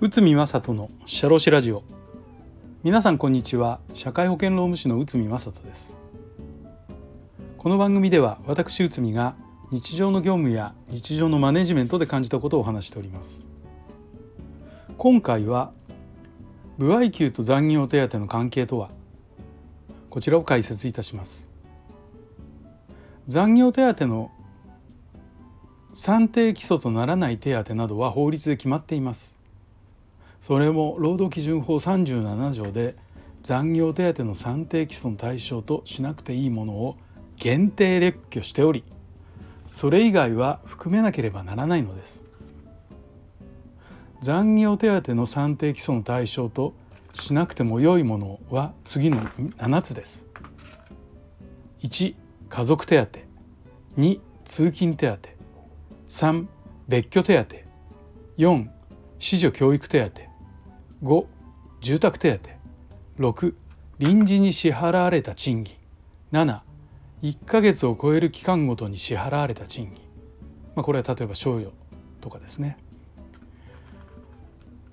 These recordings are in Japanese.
内海正人のシャロラジオ。皆さんこんにちは。社会保険労務士の内海正人です。この番組では私内海が日常の業務や日常のマネジメントで感じたことをお話しております。今回は部合給と残業手当の関係とはこちらを解説いたします。残業手当の算定基礎とならない手当などは法律で決まっています。それも労働基準法37条で残業手当の算定基礎の対象としなくていいものを限定列挙しておりそれ以外は含めなければならないのです。残業手当の算定基礎の対象としなくても良いものは次の7つです。1家族手当。2通勤手当。3別居手当。4子女教育手当。5住宅手当。6臨時に支払われた賃金。71ヶ月を超える期間ごとに支払われた賃金、まあ、これは例えば賞与とかですね。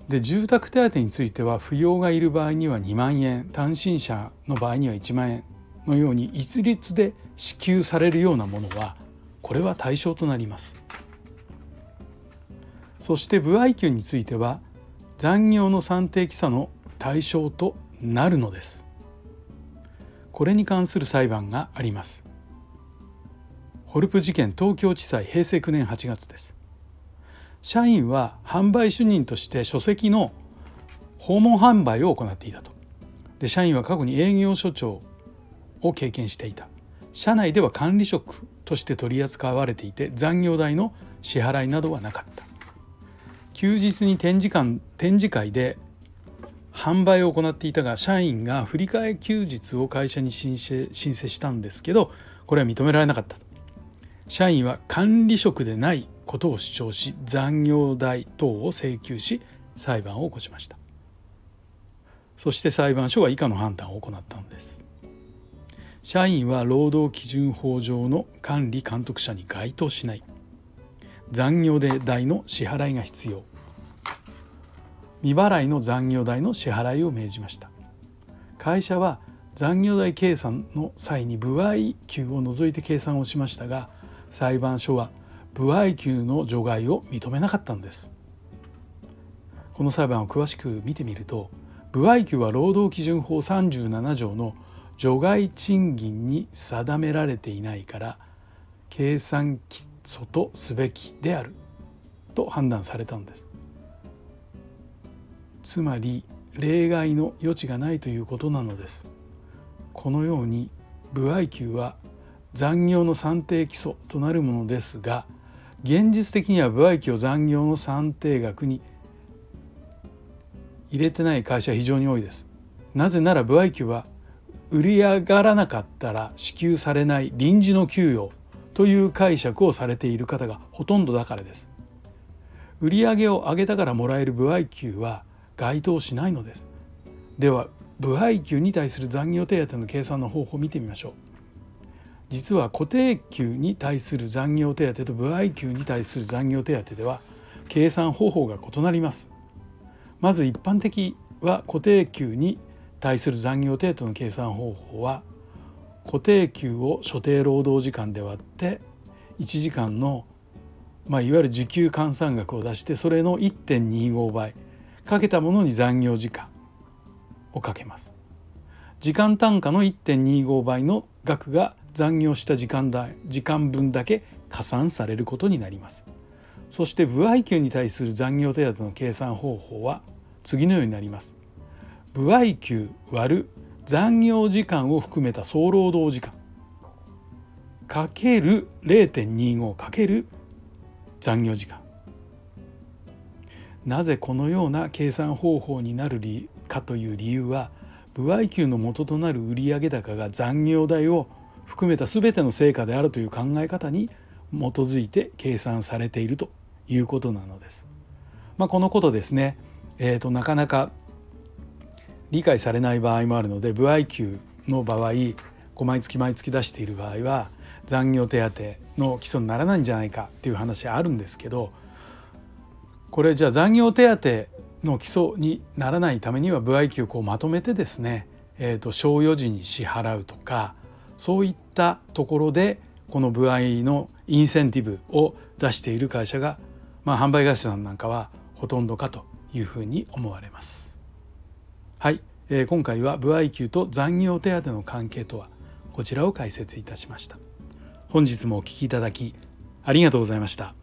で住宅手当については扶養がいる場合には2万円。単身者の場合には1万円のように一律で支給されるようなものはこれは対象となります。そして歩合給については残業の算定基礎の対象となるのです。これに関する裁判があります。ホルプ事件東京地裁平成9年8月です。社員は販売主任として書籍の訪問販売を行っていたと。で社員は過去に営業所長を経験していた。社内では管理職として取り扱われていて残業代の支払いなどはなかった。休日に展示館展示会で販売を行っていたが社員が振り替え休日を会社に申請申請したんですけどこれは認められなかった社員は管理職でないことを主張し残業代等を請求し裁判を起こしました。そして裁判所は以下の判断を行ったのです。社員は労働基準法上の管理監督者に該当しない。残業代の支払いが必要。未払いの残業代の支払いを命じました。会社は残業代計算の際に歩合給を除いて計算をしましたが裁判所は歩合給の除外を認めなかったのです。この裁判を詳しく見てみると歩合給は労働基準法37条の除外賃金に定められていないから計算基礎とすべきである。と判断されたのです。つまり例外の余地がないということなのです。このように歩合給は残業の算定基礎となるものですが現実的には歩合給を残業の算定額に入れてない会社は非常に多いです。なぜなら歩合給は売り上がらなかったら支給されない臨時の給与という解釈をされている方がほとんどだからです。売上を上げたからもらえる歩合給は該当しないのです。では歩合給に対する残業手当の計算の方法を見てみましょう。実は固定給に対する残業手当と歩合給に対する残業手当では計算方法が異なります。まず一般的は固定給に対する残業手当の計算方法は固定給を所定労働時間で割って1時間の、まあ、いわゆる時給換算額を出してそれの1.25倍かけたものに残業時間をかけます。時間単価の1.25倍の額が残業した時間だ時間分だけ加算されることになります。そして歩合給に対する残業手当の計算方法は次のようになります。歩合給割る残業時間を含めた総労働時間。かける0.25かける残業時間。なぜこのような計算方法になるかという理由は歩合給の元となる売上高が残業代を含めた全ての成果であるという考え方に基づいて計算されているということなのです。まあ、このことですね、えーと、なかなか理解されない場合もあるので歩合給の場合毎月毎月出している場合は残業手当の基礎にならないんじゃないかっていう話あるんですけどこれじゃあ残業手当の基礎にならないためには歩合給をまとめてですね、えーと、賞与時に支払うとかそういったところでこの歩合のインセンティブを出している会社が、まあ、販売会社さんなんかはほとんどかというふうに思われます。はい、えー、今回は歩合給と残業手当の関係とはこちらを解説いたしました。本日もお聴きいただきありがとうございました。